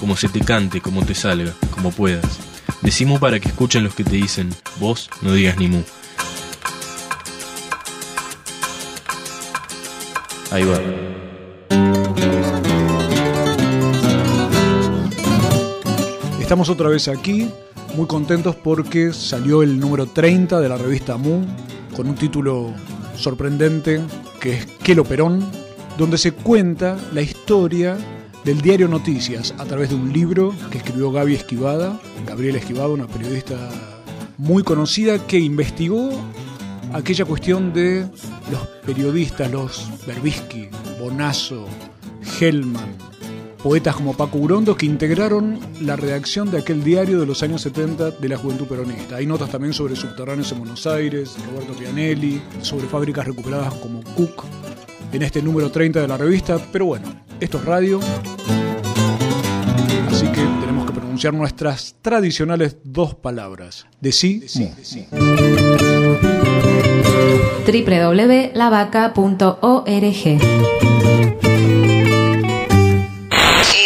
como se te cante, como te salga, como puedas. Decimu para que escuchen los que te dicen, vos no digas ni mu. Ahí va. Estamos otra vez aquí, muy contentos porque salió el número 30 de la revista Mu, con un título sorprendente que es Quelo Perón, donde se cuenta la historia del diario Noticias a través de un libro que escribió Gaby Esquivada, Gabriela Esquivada, una periodista muy conocida que investigó aquella cuestión de los periodistas, los Berbisky, Bonazo, Hellman, poetas como Paco Urondo que integraron la redacción de aquel diario de los años 70 de la juventud peronista. Hay notas también sobre subterráneos en Buenos Aires, Roberto Pianelli, sobre fábricas recuperadas como Cook, en este número 30 de la revista, pero bueno, esto es radio, así que tenemos que pronunciar nuestras tradicionales dos palabras, de sí, mu. www.lavaca.org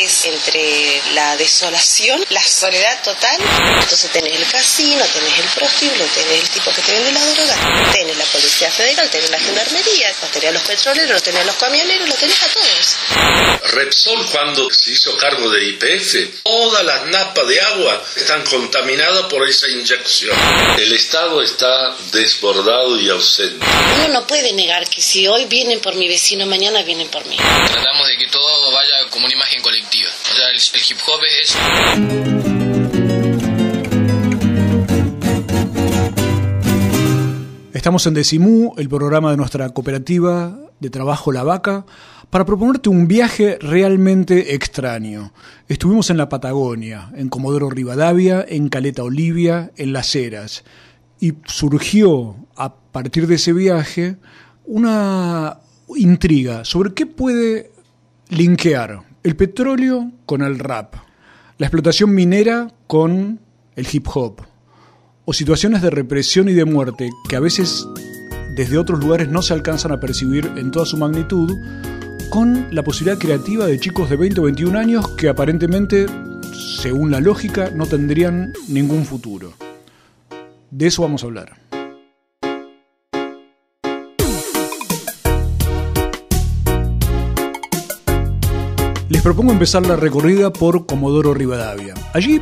es entre la desolación, la soledad total. Entonces tenés el casino, tenés el prostíbulo, tenés el tipo que te vende la droga, tenés la policía federal, tenés la gendarmería, los tenés a los petroleros, los tenés a los camioneros, los tenés a todos. Repsol cuando se hizo cargo de IPF, todas las napas de agua están contaminadas por esa inyección. El Estado está desbordado y ausente. Uno no puede negar que si hoy vienen por mi vecino, mañana vienen por mí. Tratamos de que todo vaya como una imagen colectiva. O sea, el, el hip hop es eso. Estamos en Decimú, el programa de nuestra cooperativa de trabajo La Vaca, para proponerte un viaje realmente extraño. Estuvimos en la Patagonia, en Comodoro Rivadavia, en Caleta Olivia, en Las Heras, y surgió a partir de ese viaje una intriga sobre qué puede linkear el petróleo con el rap, la explotación minera con el hip hop, o situaciones de represión y de muerte que a veces desde otros lugares no se alcanzan a percibir en toda su magnitud, con la posibilidad creativa de chicos de 20 o 21 años que aparentemente, según la lógica, no tendrían ningún futuro. De eso vamos a hablar. Les propongo empezar la recorrida por Comodoro Rivadavia. Allí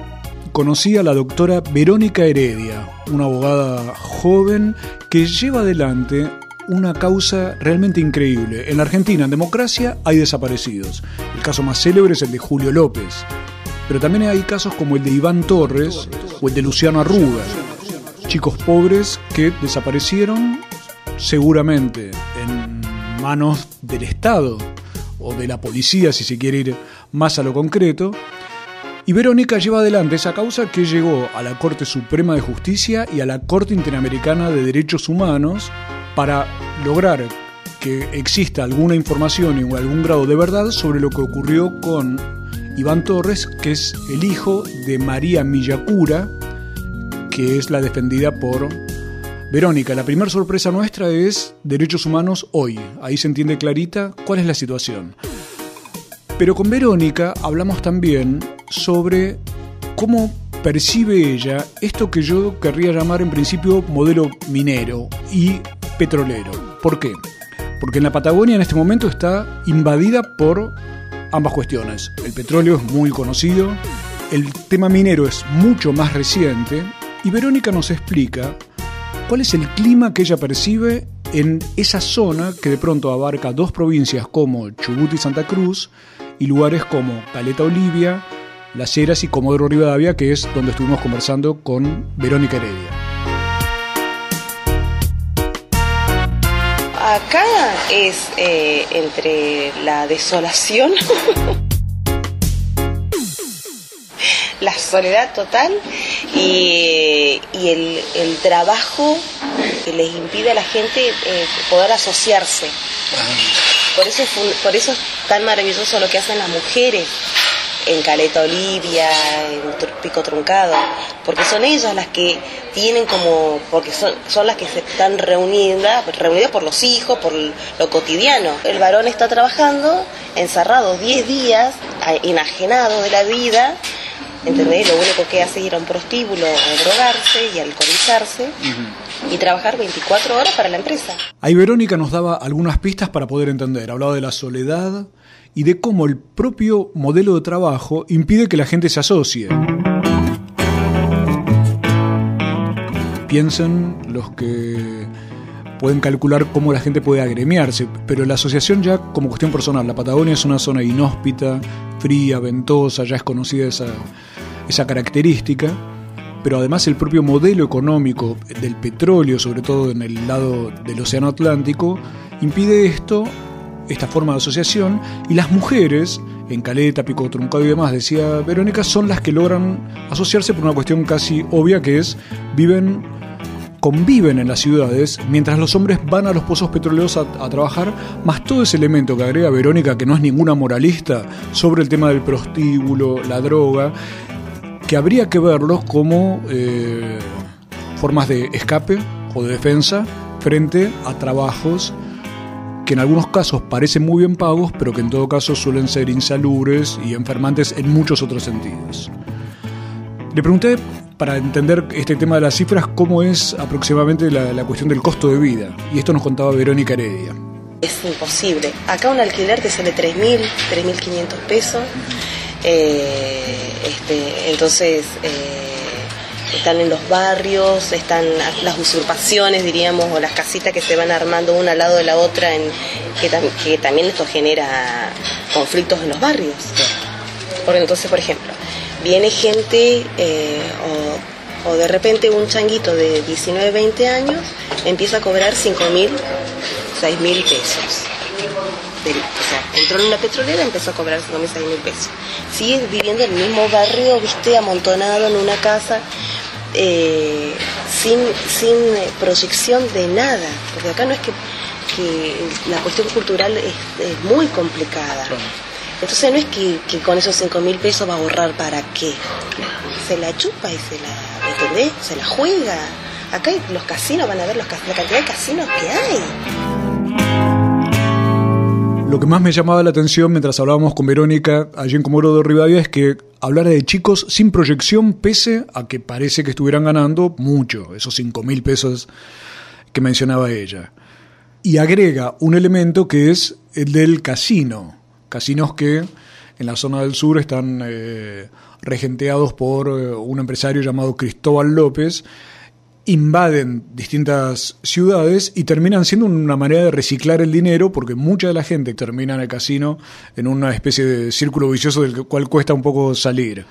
conocí a la doctora Verónica Heredia, una abogada joven que lleva adelante una causa realmente increíble. En la Argentina, en democracia, hay desaparecidos. El caso más célebre es el de Julio López. Pero también hay casos como el de Iván Torres o el de Luciano Arruga. Chicos pobres que desaparecieron seguramente en manos del Estado o de la policía, si se quiere ir más a lo concreto. Y Verónica lleva adelante esa causa que llegó a la Corte Suprema de Justicia y a la Corte Interamericana de Derechos Humanos para lograr que exista alguna información y algún grado de verdad sobre lo que ocurrió con Iván Torres, que es el hijo de María Millacura, que es la defendida por Verónica. La primera sorpresa nuestra es Derechos Humanos hoy. Ahí se entiende clarita cuál es la situación. Pero con Verónica hablamos también sobre cómo percibe ella esto que yo querría llamar en principio modelo minero y petrolero. ¿Por qué? Porque en la Patagonia en este momento está invadida por ambas cuestiones. El petróleo es muy conocido, el tema minero es mucho más reciente y Verónica nos explica cuál es el clima que ella percibe en esa zona que de pronto abarca dos provincias como Chubut y Santa Cruz y lugares como Caleta Olivia, Las Heras y Comodoro Rivadavia, que es donde estuvimos conversando con Verónica Heredia. Acá es eh, entre la desolación. la soledad total y, el, trabajo que les impide a la gente eh, poder asociarse. Por eso, por eso es tan maravilloso lo que hacen las mujeres en Caleta Olivia, en Pico Truncado, porque son ellas las que tienen como, porque son, son las que se están reunidas, reunidas por los hijos, por lo cotidiano. El varón está trabajando, encerrado 10 días, enajenado de la vida, ¿entendés? Lo único que hace es ir a un prostíbulo a drogarse y alcoholizarse. Y trabajar 24 horas para la empresa. Ahí Verónica nos daba algunas pistas para poder entender. Hablaba de la soledad, y de cómo el propio modelo de trabajo impide que la gente se asocie. Piensen los que pueden calcular cómo la gente puede agremiarse, pero la asociación ya como cuestión personal, la Patagonia es una zona inhóspita, fría, ventosa, ya es conocida esa, esa característica, pero además el propio modelo económico del petróleo, sobre todo en el lado del Océano Atlántico, impide esto esta forma de asociación y las mujeres, en Caleta, Pico Truncado y demás, decía Verónica, son las que logran asociarse por una cuestión casi obvia que es viven conviven en las ciudades mientras los hombres van a los pozos petroleros a, trabajar, más todo ese elemento que agrega Verónica, que no es ninguna moralista, sobre el tema del prostíbulo, la droga, que habría que verlos como eh, formas de escape o de defensa frente a trabajos que en algunos casos parecen muy bien pagos, pero que en todo caso suelen ser insalubres y enfermantes en muchos otros sentidos. Le pregunté, para entender este tema de las cifras, cómo es aproximadamente la, cuestión del costo de vida, y esto nos contaba Verónica Heredia. Es imposible. Acá un alquiler te sale 3.000, 3.500 pesos. Eh, este, entonces... Eh, están en los barrios, están las usurpaciones, diríamos, o las casitas que se van armando una al lado de la otra, en, que, también esto genera conflictos en los barrios. Porque entonces, por ejemplo, viene gente eh, o, de repente un changuito de 19, 20 años empieza a cobrar 5 mil, 6 mil pesos. o sea, entró en una petrolera y empezó a cobrar 5 mil, 6 mil pesos. Sigue viviendo en el mismo barrio, viste, amontonado en una casa eh, sin, sin proyección de nada, porque acá no es que, la cuestión cultural es, muy complicada. Entonces no es que, con esos 5 mil pesos va a ahorrar para qué. Se la chupa y se la, ¿entendés? Se la juega. Acá los casinos, van a ver los, la cantidad de casinos que hay. Lo que más me llamaba la atención mientras hablábamos con Verónica allí en Comoro de Rivadavia es que hablara de chicos sin proyección pese a que parece que estuvieran ganando mucho, esos 5 mil pesos que mencionaba ella. Y agrega un elemento que es el del casino. Casinos que en la zona del sur están eh, regenteados por eh, un empresario llamado Cristóbal López invaden distintas ciudades y terminan siendo una manera de reciclar el dinero porque mucha de la gente termina en el casino en una especie de círculo vicioso del cual cuesta un poco salir.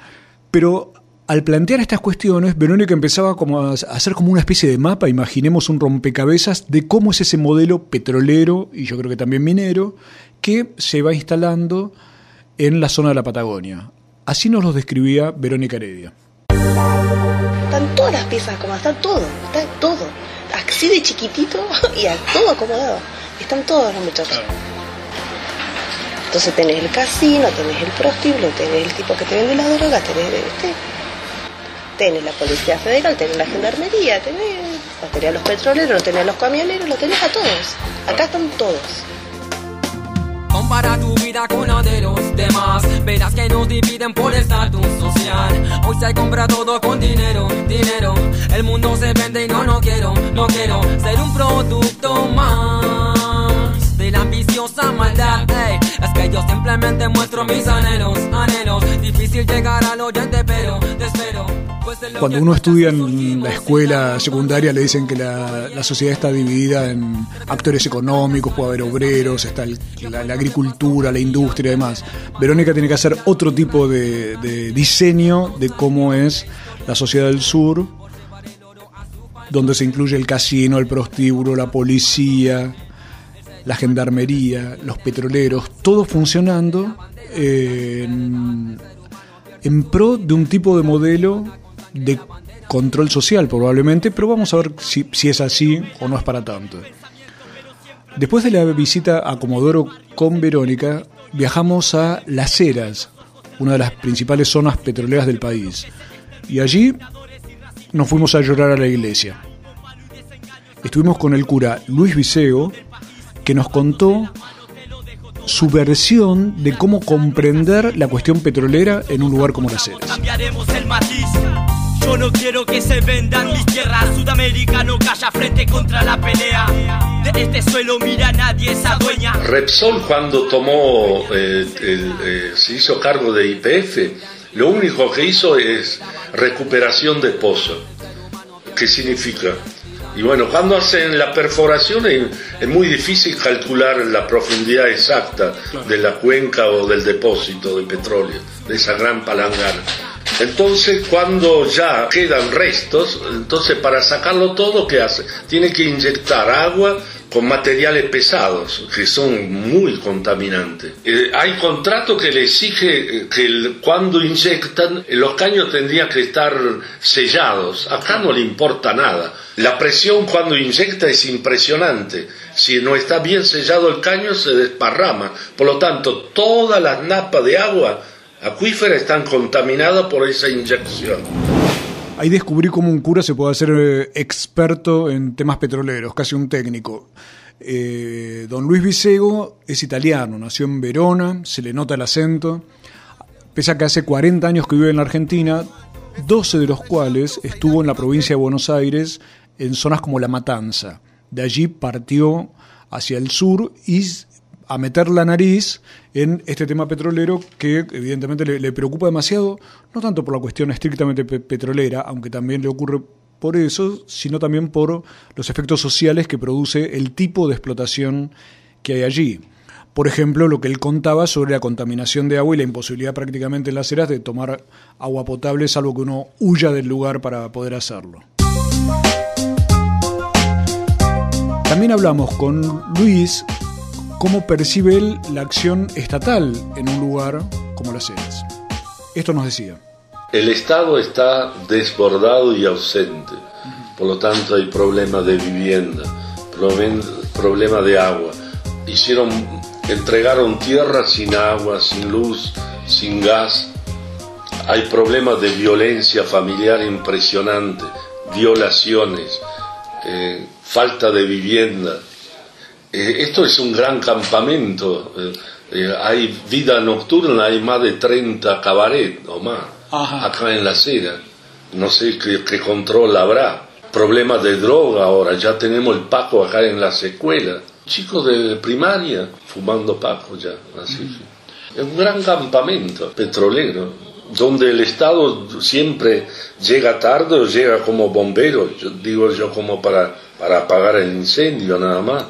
Pero al plantear estas cuestiones, Verónica empezaba como a hacer como una especie de mapa, imaginemos un rompecabezas de cómo es ese modelo petrolero y yo creo que también minero que se va instalando en la zona de la Patagonia. Así nos lo describía Verónica Heredia. Están todas las piezas acomodadas, están todo, está todo. Así de chiquitito y a todo acomodado. Están todos los muchachos. Entonces tenés el casino, tenés el prostíbulo, tenés el tipo que te vende la droga, tenés, este, tenés la policía federal, tenés la gendarmería, tenés, los petroleros, tenés los camioneros, lo tenés a todos. Acá están todos. Compara tu vida con la de los demás. Verás que nos dividen por estatus social. Hoy se compra todo con dinero, dinero. El mundo se vende y no, no quiero, no quiero ser un producto más de la ambiciosa maldad. es que yo simplemente muestro mis anhelos, anhelos. Difícil llegar al oyente, pero te espero. Cuando uno estudia en la escuela secundaria le dicen que la, sociedad está dividida en actores económicos, puede haber obreros, está la, agricultura, la industria y demás. Verónica tiene que hacer otro tipo de, diseño de cómo es la sociedad del sur, donde se incluye el casino, el prostíbulo, la policía, la gendarmería, los petroleros, todo funcionando en en pro de un tipo de modelo de control social probablemente, pero vamos a ver si, es así o no es para tanto. Después de la visita a Comodoro con Verónica, viajamos a Las Heras, una de las principales zonas petroleras del país. Y allí nos fuimos a llorar a la iglesia. Estuvimos con el cura Luis Viseo, que nos contó su versión de cómo comprender la cuestión petrolera en un lugar como Las Heras. Yo no quiero que se vendan mis tierras. Calla frente contra la pelea. De este suelo mira nadie esa dueña. Repsol cuando tomó, eh, el, eh, se hizo cargo de IPF, lo único que hizo es recuperación de pozo. ¿Qué significa? Y bueno, cuando hacen la perforación es muy difícil calcular la profundidad exacta de la cuenca o del depósito de petróleo, de esa gran palangana. Entonces, cuando ya quedan restos, entonces para sacarlo todo, ¿qué hace? Tiene que inyectar agua con materiales pesados, que son muy contaminantes. Eh, hay contrato que le exige eh, que cuando inyectan, los caños tendrían que estar sellados. Acá no le importa nada. La presión cuando inyecta es impresionante. Si no está bien sellado el caño, se desparrama. Por lo tanto, todas las napas de agua acuífera están contaminadas por esa inyección. Ahí descubrí cómo un cura se puede hacer eh, experto en temas petroleros, casi un técnico. Eh, don Luis Visego es italiano, nació en Verona, se le nota el acento. Pese a que hace 40 años que vive en la Argentina, 12 de los cuales estuvo en la provincia de Buenos Aires, en zonas como La Matanza. De allí partió hacia el sur y a meter la nariz en este tema petrolero que evidentemente le, preocupa demasiado, no tanto por la cuestión estrictamente pe- petrolera, aunque también le ocurre por eso, sino también por los efectos sociales que produce el tipo de explotación que hay allí. Por ejemplo, lo que él contaba sobre la contaminación de agua y la imposibilidad prácticamente en las eras de tomar agua potable, salvo que uno huya del lugar para poder hacerlo. También hablamos con Luis cómo percibe él la acción estatal en un lugar como Las Heras. Esto nos decía. El Estado está desbordado y ausente, por lo tanto hay problemas de vivienda, problem- problema de agua. Hicieron, entregaron tierra sin agua, sin luz, sin gas. Hay problemas de violencia familiar impresionante, violaciones, eh, falta de vivienda. Eh, esto es un gran campamento. eh, eh, hay vida nocturna, hay más de 30 cabaret o más Ajá. acá en la acera. No sé qué, qué control habrá. Problemas de droga ahora, ya tenemos el Paco acá en las escuelas. Chicos de primaria fumando Paco ya, así. Es un gran campamento petrolero, donde el Estado siempre llega tarde o llega como bombero, yo digo yo como para, para apagar el incendio nada más.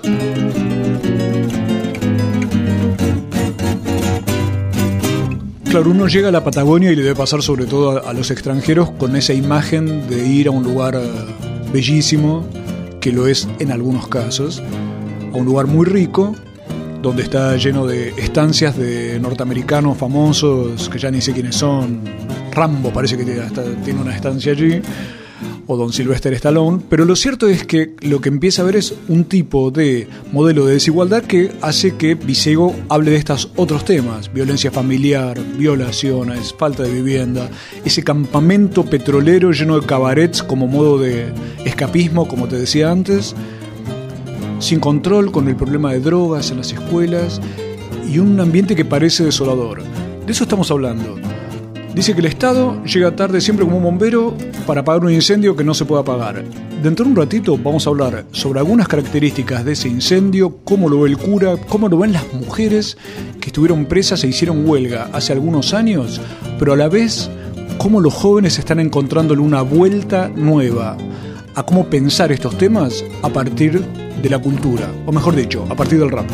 Claro, uno llega a la Patagonia y le debe pasar sobre todo a, los extranjeros con esa imagen de ir a un lugar eh, bellísimo, que lo es en algunos casos, a un lugar muy rico, donde está lleno de estancias de norteamericanos famosos, que ya ni sé quiénes son. Rambo parece que tiene una estancia allí, Don Sylvester Stallone, pero lo cierto es que lo que empieza a ver es un tipo de modelo de desigualdad que hace que Visego hable de estos otros temas, violencia familiar, violaciones, falta de vivienda, ese campamento petrolero lleno de cabarets como modo de escapismo, como te decía antes, sin control, con el problema de drogas en las escuelas y un ambiente que parece desolador. De eso estamos hablando. Dice que el Estado llega tarde siempre como un bombero para apagar un incendio que no se puede apagar. Dentro de un ratito vamos a hablar sobre algunas características de ese incendio, cómo lo ve el cura, cómo lo ven las mujeres que estuvieron presas e hicieron huelga hace algunos años, pero a la vez cómo los jóvenes están encontrándole una vuelta nueva a cómo pensar estos temas a partir de la cultura, o mejor dicho, a partir del rap.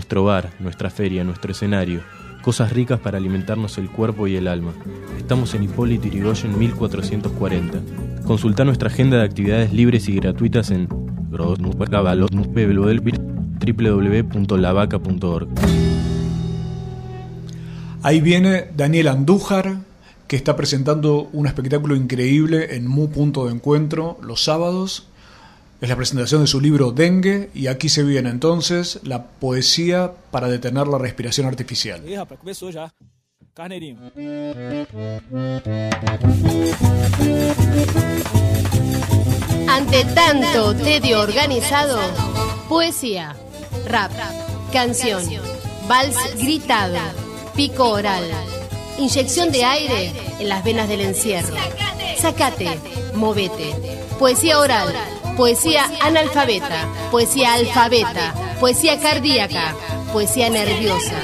Nuestro bar, nuestra feria, nuestro escenario. Cosas ricas para alimentarnos el cuerpo y el alma. Estamos en Hipólito Yrigoyen 1440. Consulta nuestra agenda de actividades libres y gratuitas en www.lavaca.org. Ahí viene Daniel Andújar, que está presentando un espectáculo increíble en Mu Punto de Encuentro los sábados. Es la presentación de su libro Dengue y aquí se viene entonces la poesía para detener la respiración artificial. Rapaz. Carneirinho. Ante tanto tedio organizado, poesía, rap, canción, vals gritado, pico oral, inyección de aire en las venas del encierro. Sacate, movete. Poesía oral, poesía analfabeta, poesía alfabeta, poesía cardíaca, poesía nerviosa,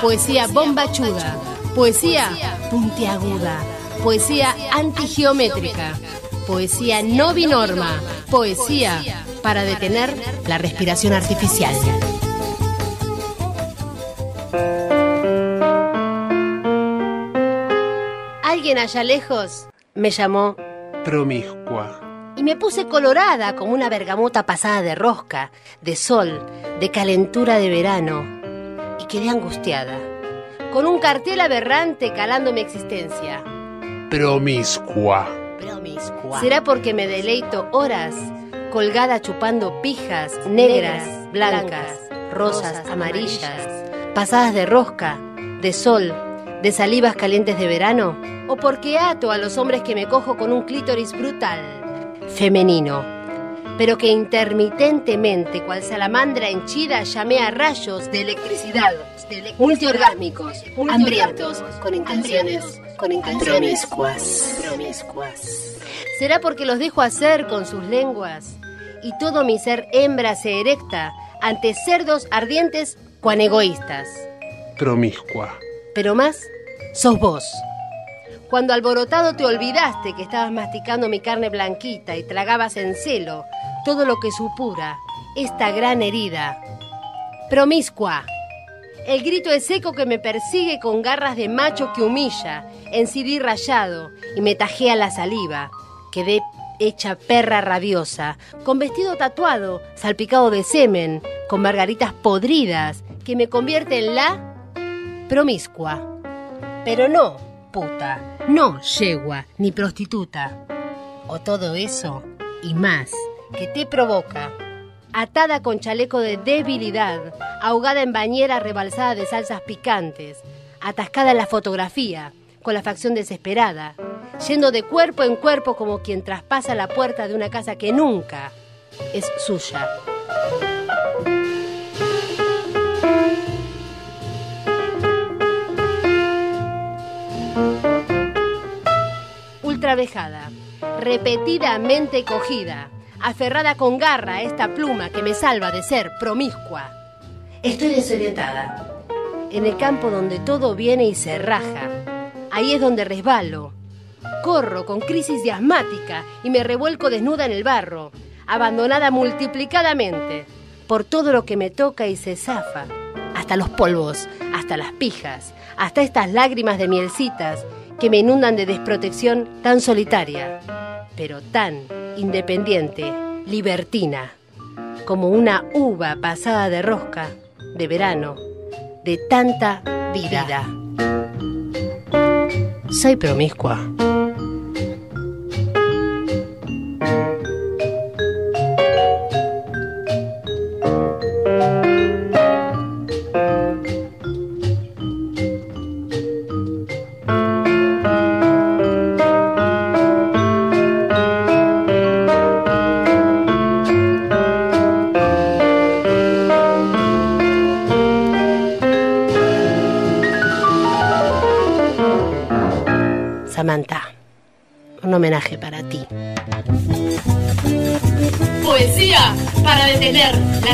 poesía bombachuda, poesía puntiaguda, poesía antigeométrica, poesía no binorma, poesía para detener la respiración artificial. Alguien allá lejos me llamó Promiscua. Y me puse colorada como una bergamota pasada de rosca, de sol, de calentura de verano, y quedé angustiada, con un cartel aberrante calando mi existencia. Promiscua. ¿Será porque me deleito horas colgada chupando pijas negras, blancas, rosas, amarillas, pasadas de rosca, de sol, de salivas calientes de verano? ¿O porque ato a los hombres que me cojo con un clítoris brutal, femenino, pero que intermitentemente, cual salamandra henchida, llamé a rayos de electricidad, multiorgásmicos, hambrientos, con intenciones, con intenciones promiscuas. ¿Será porque los dejo hacer con sus lenguas y todo mi ser hembra se erecta ante cerdos ardientes cuan egoístas? Promiscua. Pero más, sos vos. Cuando alborotado te olvidaste que estabas masticando mi carne blanquita y tragabas en celo todo lo que supura esta gran herida. Promiscua. El grito es eco que me persigue con garras de macho que humilla, en CD rayado y me tajea la saliva. Quedé hecha perra rabiosa, con vestido tatuado, salpicado de semen, con margaritas podridas, que me convierte en la promiscua. Pero no, no yegua ni prostituta. O todo eso y más que te provoca. Atada con chaleco de debilidad, ahogada en bañera rebalsada de salsas picantes, atascada en la fotografía, con la facción desesperada, yendo de cuerpo en cuerpo como quien traspasa la puerta de una casa que nunca es suya. Ultravejada, repetidamente cogida, aferrada con garra a esta pluma que me salva de ser promiscua. Estoy desorientada. En el campo donde todo viene y se raja. Ahí es donde resbalo. Corro con crisis de asmática y me revuelco desnuda en el barro, abandonada multiplicadamente por todo lo que me toca y se zafa. Hasta los polvos, hasta las pijas, hasta estas lágrimas de mielcitas que me inundan de desprotección tan solitaria, pero tan independiente, libertina, como una uva pasada de rosca, de verano, de tanta vida. Soy promiscua.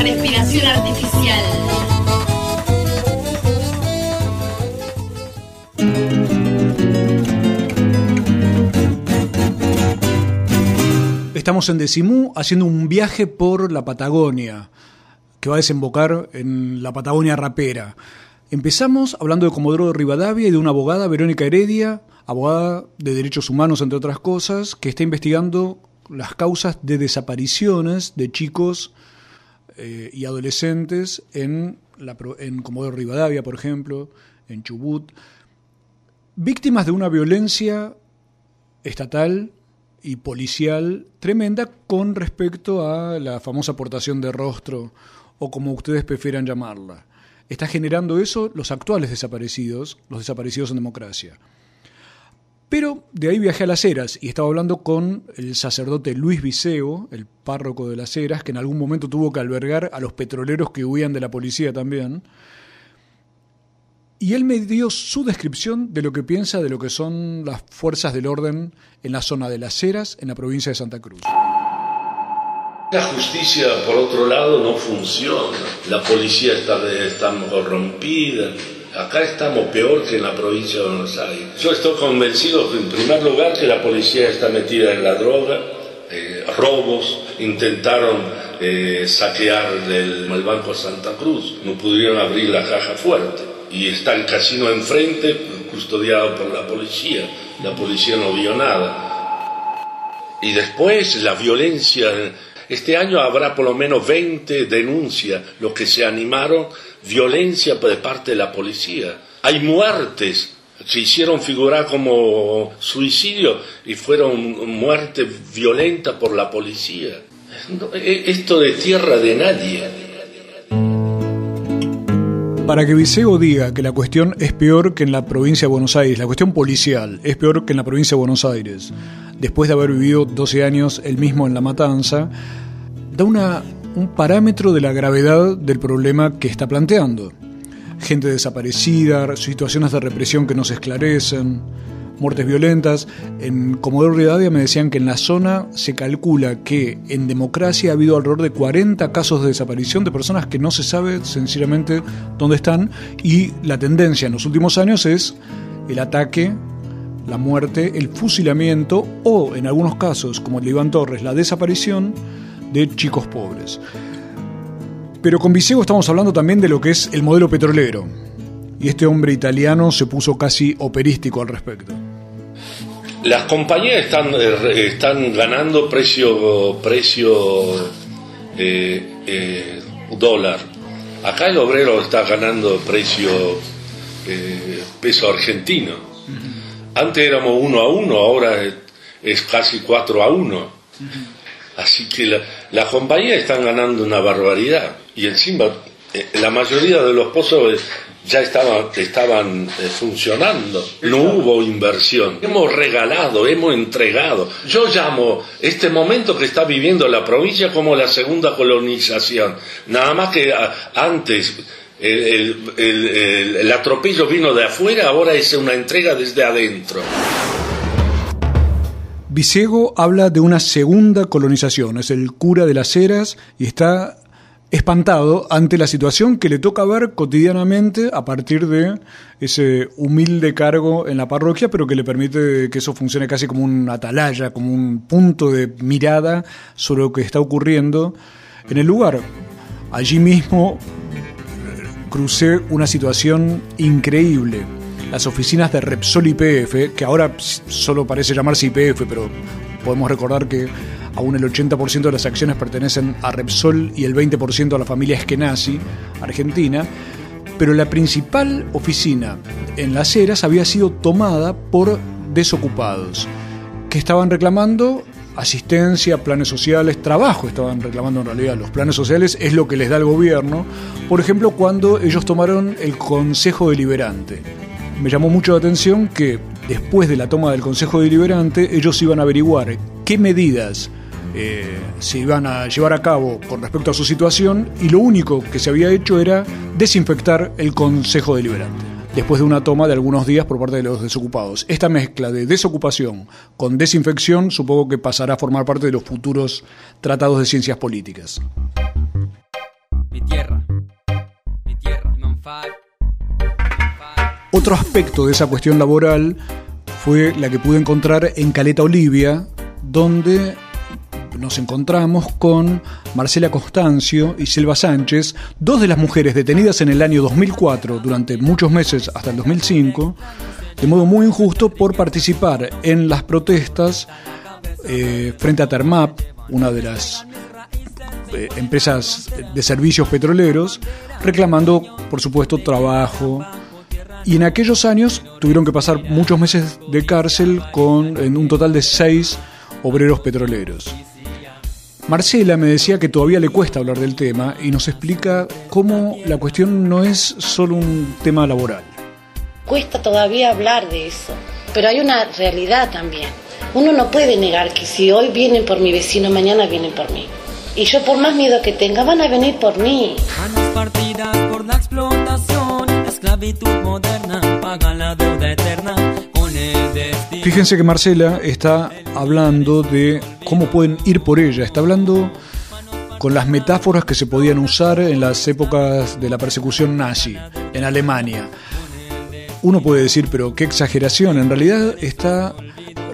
Respiración artificial. Estamos en Decimú haciendo un viaje por la Patagonia, que va a desembocar en la Patagonia rapera. Empezamos hablando de Comodoro Rivadavia y de una abogada, Verónica Heredia, abogada de derechos humanos, entre otras cosas, que está investigando las causas de desapariciones de chicos eh, y adolescentes en, la, en Comodoro Rivadavia, por ejemplo, en Chubut, víctimas de una violencia estatal y policial tremenda con respecto a la famosa aportación de rostro o como ustedes prefieran llamarla. Está generando eso los actuales desaparecidos, los desaparecidos en democracia. Pero de ahí viajé a Las Heras y estaba hablando con el sacerdote Luis Viseo, el párroco de Las Heras, que en algún momento tuvo que albergar a los petroleros que huían de la policía también. Y él me dio su descripción de lo que piensa de lo que son las fuerzas del orden en la zona de Las Heras, en la provincia de Santa Cruz. La justicia, por otro lado, no funciona. La policía está, está corrompida. Acá estamos peor que en la provincia de Buenos Aires. Yo estoy convencido, en primer lugar, que la policía está metida en la droga, eh, robos, intentaron eh, saquear el, el Banco Santa Cruz, no pudieron abrir la caja fuerte. Y está el casino enfrente, custodiado por la policía. La policía no vio nada. Y después la violencia este año habrá por lo menos 20 denuncias, los que se animaron, violencia de parte de la policía. Hay muertes, se hicieron figurar como suicidio y fueron muertes violentas por la policía. Esto de tierra de nadie. Para que Viseo diga que la cuestión es peor que en la provincia de Buenos Aires, la cuestión policial es peor que en la provincia de Buenos Aires, después de haber vivido 12 años él mismo en La Matanza, da una, un parámetro de la gravedad del problema que está planteando. Gente desaparecida, situaciones de represión que no se esclarecen, muertes violentas. En Comodoro Rivadavia me decían que en la zona se calcula que en democracia ha habido alrededor de 40 casos de desaparición de personas que no se sabe sencillamente dónde están y la tendencia en los últimos años es el ataque, la muerte, el fusilamiento o en algunos casos, como el de Iván Torres, la desaparición de chicos pobres. Pero con Visego estamos hablando también de lo que es el modelo petrolero. Y este hombre italiano se puso casi operístico al respecto. Las compañías están, eh, están ganando precio, precio eh, eh, dólar. Acá el obrero está ganando precio peso argentino. Antes éramos uno a uno, ahora es, casi cuatro a uno. Así que las la compañías están ganando una barbaridad. Y encima, la mayoría de los pozos ya estaban, estaban eh, funcionando. No hubo inversión. Hemos regalado, hemos entregado. Yo llamo este momento que está viviendo la provincia como la segunda colonización. Nada más que antes el, el, atropello vino de afuera, ahora es una entrega desde adentro. Visego habla de una segunda colonización, es el cura de las Heras y está espantado ante la situación que le toca ver cotidianamente a partir de ese humilde cargo en la parroquia, pero que le permite que eso funcione casi como un atalaya, como un punto de mirada sobre lo que está ocurriendo en el lugar. Allí mismo crucé una situación increíble. Las oficinas de Repsol IPF, que ahora solo parece llamarse IPF, pero podemos recordar que Aún el 80% de las acciones pertenecen a Repsol y el 20% a la familia Eskenazi, argentina. Pero la principal oficina en Las Heras había sido tomada por desocupados que estaban reclamando asistencia, planes sociales, trabajo estaban reclamando en realidad. Los planes sociales es lo que les da el gobierno. Por ejemplo, cuando ellos tomaron el Consejo Deliberante. Me llamó mucho la atención que después de la toma del Consejo Deliberante ellos iban a averiguar qué medidas eh, se iban a llevar a cabo con respecto a su situación y lo único que se había hecho era desinfectar el Consejo Deliberante después de una toma de algunos días por parte de los desocupados. Esta mezcla de desocupación con desinfección supongo que pasará a formar parte de los futuros tratados de ciencias políticas. Otro aspecto de esa cuestión laboral fue la que pude encontrar en Caleta Olivia, donde nos encontramos con Marcela Constancio y Silva Sánchez, dos de las mujeres detenidas en el año 2004 durante muchos meses hasta el 2005, de modo muy injusto por participar en las protestas eh, frente a Termap, una de las eh, empresas de servicios petroleros, reclamando, por supuesto, trabajo. Y en aquellos años tuvieron que pasar muchos meses de cárcel con en un total de seis obreros petroleros. Marcela me decía que todavía le cuesta hablar del tema y nos explica cómo la cuestión no es solo un tema laboral. Cuesta todavía hablar de eso, pero hay una realidad también. Uno no puede negar que si hoy vienen por mi vecino, mañana vienen por mí. Y yo por más miedo que tenga, van a venir por mí. Manos partidas por la moderna, paga la deuda eterna. Fíjense que Marcela está hablando de cómo pueden ir por ella, está hablando con las metáforas que se podían usar en las épocas de la persecución nazi en Alemania. Uno puede decir, pero qué exageración, en realidad está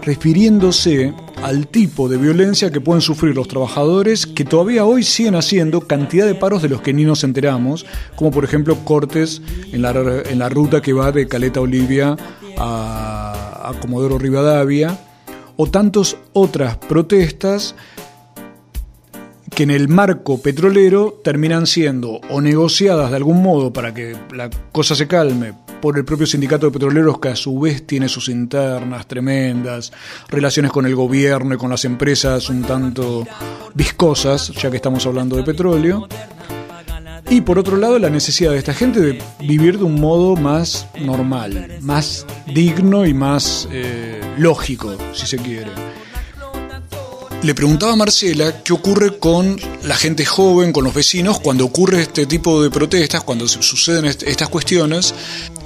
refiriéndose al tipo de violencia que pueden sufrir los trabajadores que todavía hoy siguen haciendo cantidad de paros de los que ni nos enteramos, como por ejemplo cortes en la, en la ruta que va de Caleta Olivia a, a Comodoro Rivadavia, o tantas otras protestas que en el marco petrolero terminan siendo o negociadas de algún modo para que la cosa se calme por el propio sindicato de petroleros que a su vez tiene sus internas tremendas, relaciones con el gobierno y con las empresas un tanto viscosas, ya que estamos hablando de petróleo. Y por otro lado, la necesidad de esta gente de vivir de un modo más normal, más digno y más eh, lógico, si se quiere. Le preguntaba a Marcela qué ocurre con la gente joven, con los vecinos, cuando ocurre este tipo de protestas, cuando suceden estas cuestiones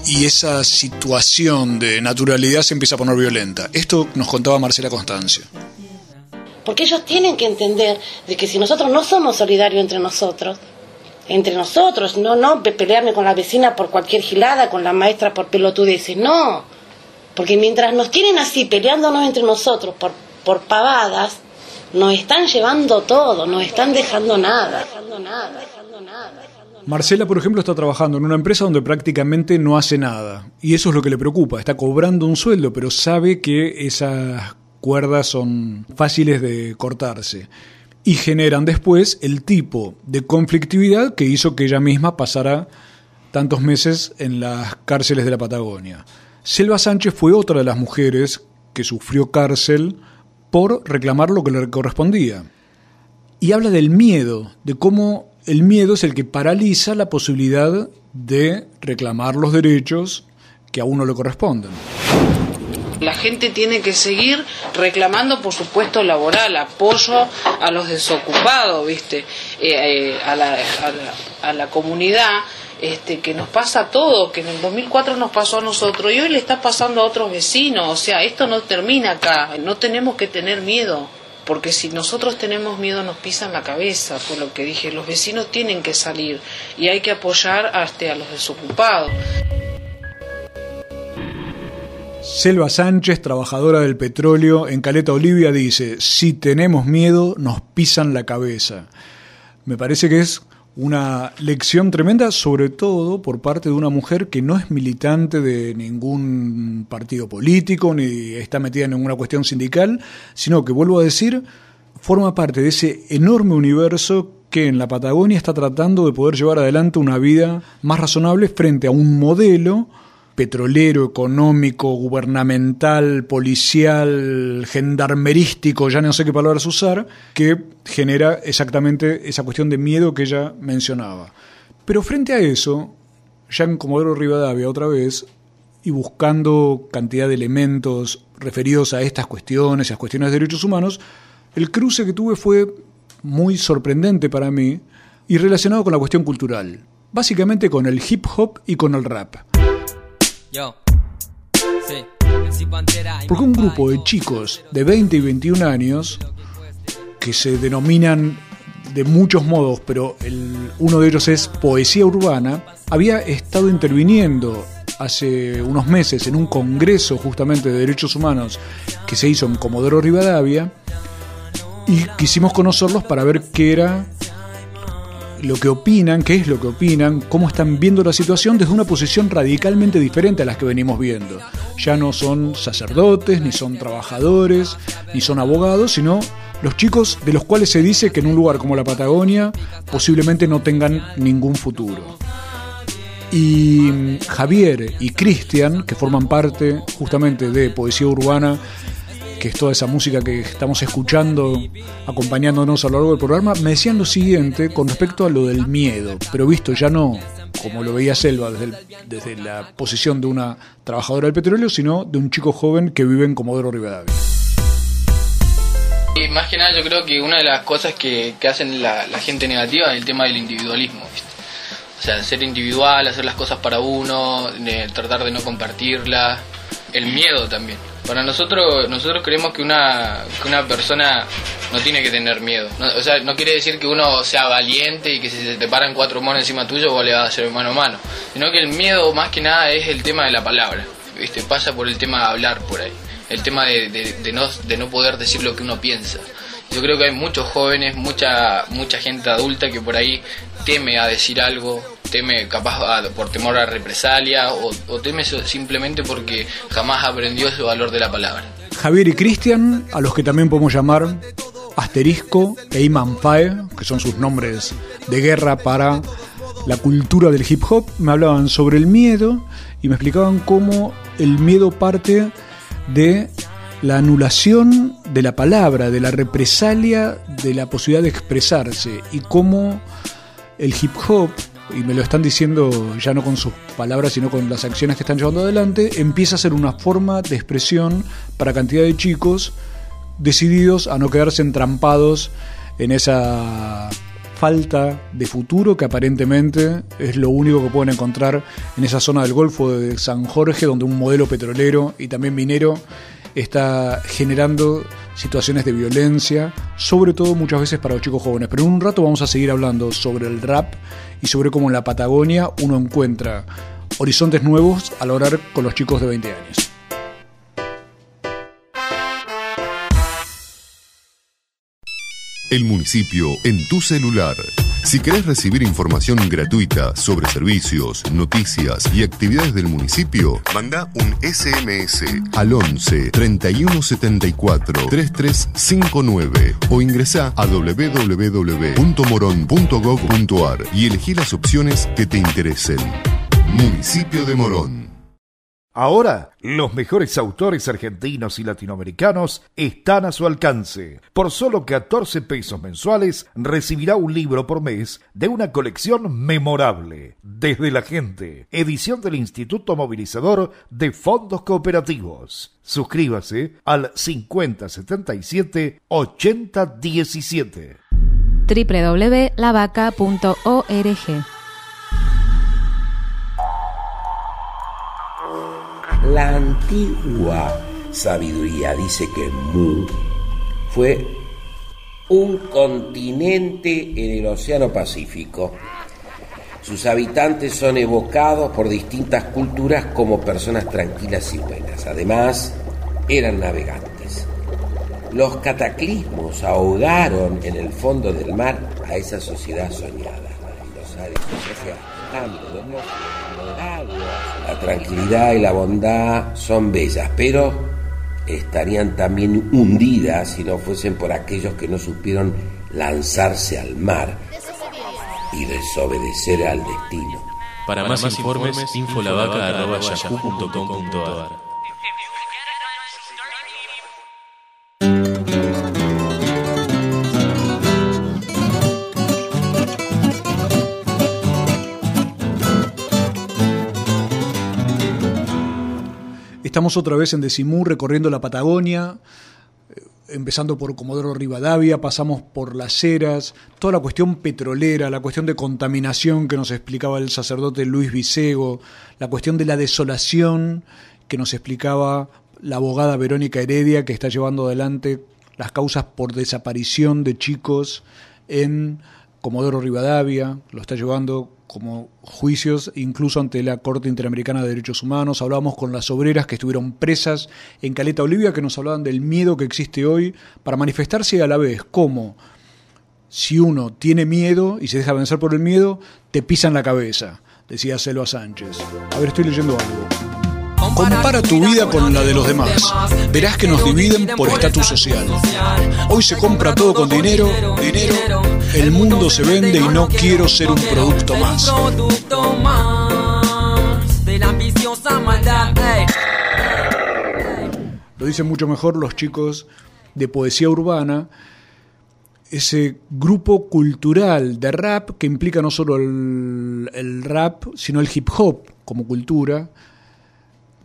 y esa situación de naturalidad se empieza a poner violenta. Esto nos contaba Marcela Constancia. Porque ellos tienen que entender de que si nosotros no somos solidarios entre nosotros, entre nosotros, no, no pelearme con la vecina por cualquier gilada, con la maestra por pelotudeces, no. Porque mientras nos tienen así peleándonos entre nosotros por, por pavadas, nos están llevando todo, nos están dejando nada. Dejando nada, dejando nada. Marcela, por ejemplo, está trabajando en una empresa donde prácticamente no hace nada. Y eso es lo que le preocupa. Está cobrando un sueldo, pero sabe que esas cuerdas son fáciles de cortarse. Y generan después el tipo de conflictividad que hizo que ella misma pasara tantos meses en las cárceles de la Patagonia. Selva Sánchez fue otra de las mujeres que sufrió cárcel por reclamar lo que le correspondía. Y habla del miedo, de cómo el miedo es el que paraliza la posibilidad de reclamar los derechos que a uno le corresponden. La gente tiene que seguir reclamando, por supuesto, laboral, apoyo a los desocupados, ¿viste? Eh, eh, a, la, a, la, a, la, comunidad, este, que nos pasa a todos, que en el 2004 nos pasó a nosotros y hoy le está pasando a otros vecinos. O sea, esto no termina acá, no tenemos que tener miedo porque si nosotros tenemos miedo nos pisan la cabeza, fue lo que dije, los vecinos tienen que salir y hay que apoyar hasta a los desocupados. Selva Sánchez, trabajadora del petróleo en Caleta Olivia, dice, si tenemos miedo nos pisan la cabeza. Me parece que es una lección tremenda, sobre todo por parte de una mujer que no es militante de ningún partido político ni está metida en ninguna cuestión sindical, sino que, vuelvo a decir, forma parte de ese enorme universo que en la Patagonia está tratando de poder llevar adelante una vida más razonable frente a un modelo petrolero, económico, gubernamental, policial, gendarmerístico, ya no sé qué palabras usar, que genera exactamente esa cuestión de miedo que ella mencionaba. Pero frente a eso, ya en Comodoro Rivadavia otra vez, y buscando cantidad de elementos referidos a estas cuestiones, a las cuestiones de derechos humanos, el cruce que tuve fue muy sorprendente para mí y relacionado con la cuestión cultural, básicamente con el hip hop y con el rap. Porque un grupo de chicos de 20 y 21 años, que se denominan de muchos modos, pero el, uno de ellos es poesía urbana, había estado interviniendo hace unos meses en un congreso justamente de derechos humanos que se hizo en Comodoro Rivadavia y quisimos conocerlos para ver qué era lo que opinan, qué es lo que opinan, cómo están viendo la situación desde una posición radicalmente diferente a las que venimos viendo. Ya no son sacerdotes, ni son trabajadores, ni son abogados, sino los chicos de los cuales se dice que en un lugar como la Patagonia posiblemente no tengan ningún futuro. Y Javier y Cristian, que forman parte justamente de Poesía Urbana, que es toda esa música que estamos escuchando, acompañándonos a lo largo del programa, me decían lo siguiente con respecto a lo del miedo, pero visto ya no como lo veía Selva desde, la posición de una trabajadora del petróleo, sino de un chico joven que vive en Comodoro Rivadavia. Y más que nada yo creo que una de las cosas que, hacen la, gente negativa es el tema del individualismo, ¿viste? O sea, ser individual, hacer las cosas para uno, tratar de no compartirlas, el miedo también. Para nosotros, nosotros creemos que una, que una persona no tiene que tener miedo. No- o sea, no quiere decir que uno sea valiente y que si se te paran cuatro monos encima tuyo vos le vas a hacer mano a mano. Sino que el miedo más que nada es el tema de la palabra. ¿Viste? Pasa por el tema de hablar por ahí. El tema de, de- de no, de no poder decir lo que uno piensa. Yo creo que hay muchos jóvenes, mucha mucha gente adulta que por ahí teme a decir algo, teme capaz por temor a represalia o, o teme simplemente porque jamás aprendió ese valor de la palabra. Javier y Cristian, a los que también podemos llamar Asterisco e Iman Fae, que son sus nombres de guerra para la cultura del hip hop, me hablaban sobre el miedo y me explicaban cómo el miedo parte de la anulación de la palabra, de la represalia de la posibilidad de expresarse y cómo el hip hop, y me lo están diciendo ya no con sus palabras, sino con las acciones que están llevando adelante, empieza a ser una forma de expresión para cantidad de chicos decididos a no quedarse entrampados en esa falta de futuro que aparentemente es lo único que pueden encontrar en esa zona del Golfo de San Jorge, donde un modelo petrolero y también minero está generando situaciones de violencia, sobre todo muchas veces para los chicos jóvenes. Pero en un rato vamos a seguir hablando sobre el rap y sobre cómo en la Patagonia uno encuentra horizontes nuevos al orar con los chicos de 20 años. El municipio en tu celular. Si querés recibir información gratuita sobre servicios, noticias y actividades del municipio, manda un SMS al 11 31 74 3359 o ingresa a www.moron.gov.ar y elegí las opciones que te interesen. Municipio de Morón. Ahora, los mejores autores argentinos y latinoamericanos están a su alcance. Por solo 14 pesos mensuales recibirá un libro por mes de una colección memorable. Desde la gente, edición del Instituto Movilizador de Fondos Cooperativos. Suscríbase al 5077 8017. www.lavaca.org La antigua sabiduría dice que Mu fue un continente en el Océano Pacífico. Sus habitantes son evocados por distintas culturas como personas tranquilas y buenas. Además, eran navegantes. Los cataclismos ahogaron en el fondo del mar a esa sociedad soñada. La tranquilidad y la bondad son bellas, pero estarían también hundidas si no fuesen por aquellos que no supieron lanzarse al mar y desobedecer al destino. Para, más, informes, infolavaca.yahoo.com.ar Estamos otra vez en Decimú recorriendo la Patagonia, eh, empezando por Comodoro Rivadavia, pasamos por las Heras, toda la cuestión petrolera, la cuestión de contaminación que nos explicaba el sacerdote Luis Vicego, la cuestión de la desolación que nos explicaba la abogada Verónica Heredia, que está llevando adelante las causas por desaparición de chicos en Comodoro Rivadavia, lo está llevando como juicios incluso ante la Corte Interamericana de Derechos Humanos. Hablábamos con las obreras que estuvieron presas en Caleta Olivia, que nos hablaban del miedo que existe hoy para manifestarse a la vez como si uno tiene miedo y se deja vencer por el miedo, te pisan la cabeza, decía Selva Sánchez. A ver, estoy leyendo algo. Compara tu vida con la de los demás. Verás que nos dividen por estatus social. Hoy se compra todo con dinero, dinero. El mundo se vende y no quiero ser un producto más. Lo dicen mucho mejor los chicos de poesía urbana ese grupo cultural de rap que implica no solo el, el, rap, sino el hip hop como cultura,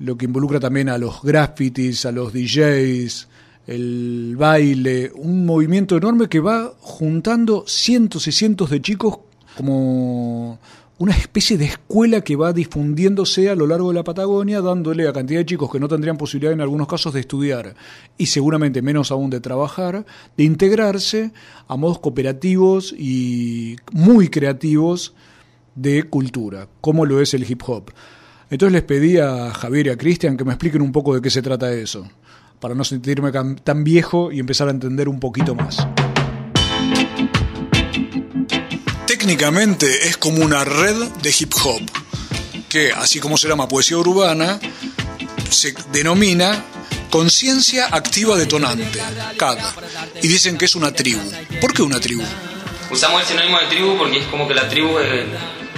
lo que involucra también a los graffitis, a los DJs, el baile, un movimiento enorme que va juntando cientos y cientos de chicos como una especie de escuela que va difundiéndose a lo largo de la Patagonia, dándole a cantidad de chicos que no tendrían posibilidad en algunos casos de estudiar y seguramente menos aún de trabajar, de integrarse a modos cooperativos y muy creativos de cultura, como lo es el hip hop. Entonces les pedí a Javier y a Cristian que me expliquen un poco de qué se trata eso, para no sentirme tan viejo y empezar a entender un poquito más. Técnicamente es como una red de hip hop, que así como se llama poesía urbana, se denomina conciencia activa detonante, CAD, y dicen que es una tribu. ¿Por qué una tribu? Usamos el sinónimo de tribu porque es como que la tribu es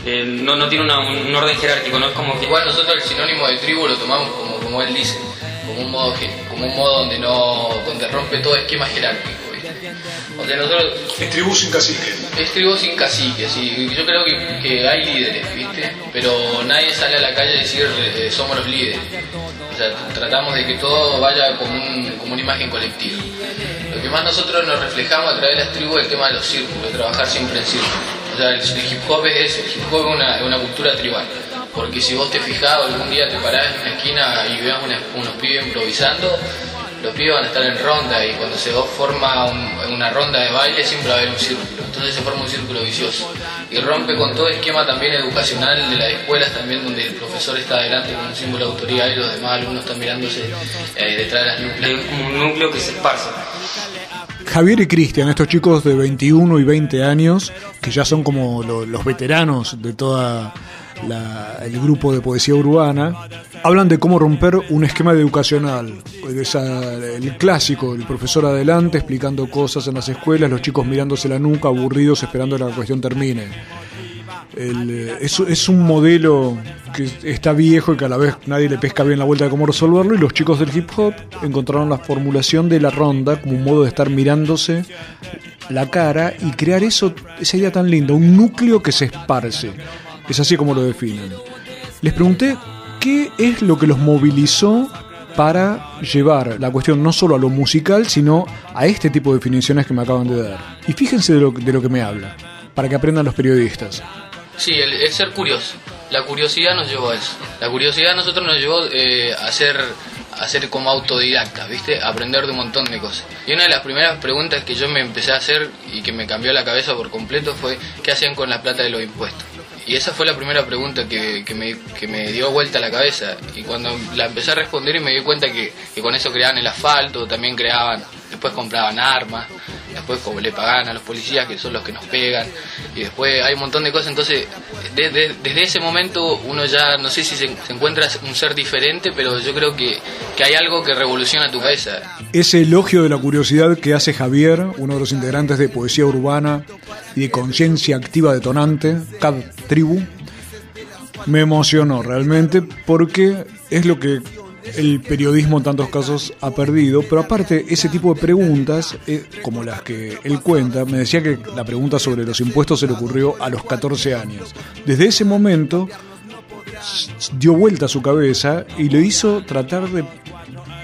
eh, no, no tiene un orden jerárquico, no es como. Igual nosotros el sinónimo de tribu lo tomamos como, como él dice, como un modo, como un modo donde, no, donde rompe todo esquema jerárquico. O sea, nosotros, es tribu sin cacique. Es tribu sin cacique, sí. Yo creo que, que, hay líderes, ¿viste? Pero nadie sale a la calle a decir eh, somos los líderes. O sea, tratamos de que todo vaya como, un, como una imagen colectiva. Lo que más nosotros nos reflejamos a través de las tribus es el tema de los círculos, trabajar siempre en círculos. O sea, el, hip hop es eso, el hip hop es una, una cultura tribal. Porque si vos te fijás, algún día te parás en una esquina y veas unos pibes improvisando, los pibes van a estar en ronda y cuando se forma una ronda de baile siempre va a haber un círculo. Entonces se forma un círculo vicioso. Y rompe con todo esquema también educacional de las escuelas también donde el profesor está adelante con un símbolo de autoridad y los demás alumnos están mirándose eh, detrás de las núcleas. Un núcleo que se esparce. Javier y Cristian, estos chicos de 21 y 20 años, que ya son como los veteranos de todo el grupo de poesía urbana, hablan de cómo romper un esquema educacional. el clásico, el profesor adelante explicando cosas en las escuelas, los chicos mirándose la nuca, aburridos, esperando que la cuestión termine. Eh, es, un modelo que está viejo y que a la vez nadie le pesca bien la vuelta de cómo resolverlo y los chicos del hip hop encontraron la formulación de la ronda como un modo de estar mirándose la cara y crear eso, esa idea tan linda, un núcleo que se esparce. Es así como lo definen. Les pregunté qué es lo que los movilizó para llevar la cuestión no solo a lo musical, sino a este tipo de definiciones que me acaban de dar. Y fíjense de lo, de lo que me habla, para que aprendan los periodistas. Sí, el, ser curioso. La curiosidad nos llevó a eso. La curiosidad a nosotros nos llevó eh, a ser a ser como autodidacta, ¿viste? aprender de un montón de cosas. Y una de las primeras preguntas que yo me empecé a hacer y que me cambió la cabeza por completo fue ¿qué hacían con la plata de los impuestos? Y esa fue la primera pregunta que, me, que me dio vuelta a la cabeza. Y cuando la empecé a responder y me di cuenta que con eso creaban el asfalto, también creaban, después compraban armas, después como le pagan a los policías que son los que nos pegan y después hay un montón de cosas. Entonces desde ese momento uno ya no sé si se, encuentra un ser diferente pero yo creo que, que, hay algo que revoluciona tu cabeza. Ese elogio de la curiosidad que hace Javier uno de los integrantes de Poesía Urbana y de Conciencia Activa Detonante CAD Tribu me emocionó realmente porque es lo que el periodismo en tantos casos ha perdido, pero aparte ese tipo de preguntas, eh, como las que él cuenta, me decía que la pregunta sobre los impuestos se le ocurrió a los 14 años. Desde ese momento dio vuelta a su cabeza y le hizo tratar de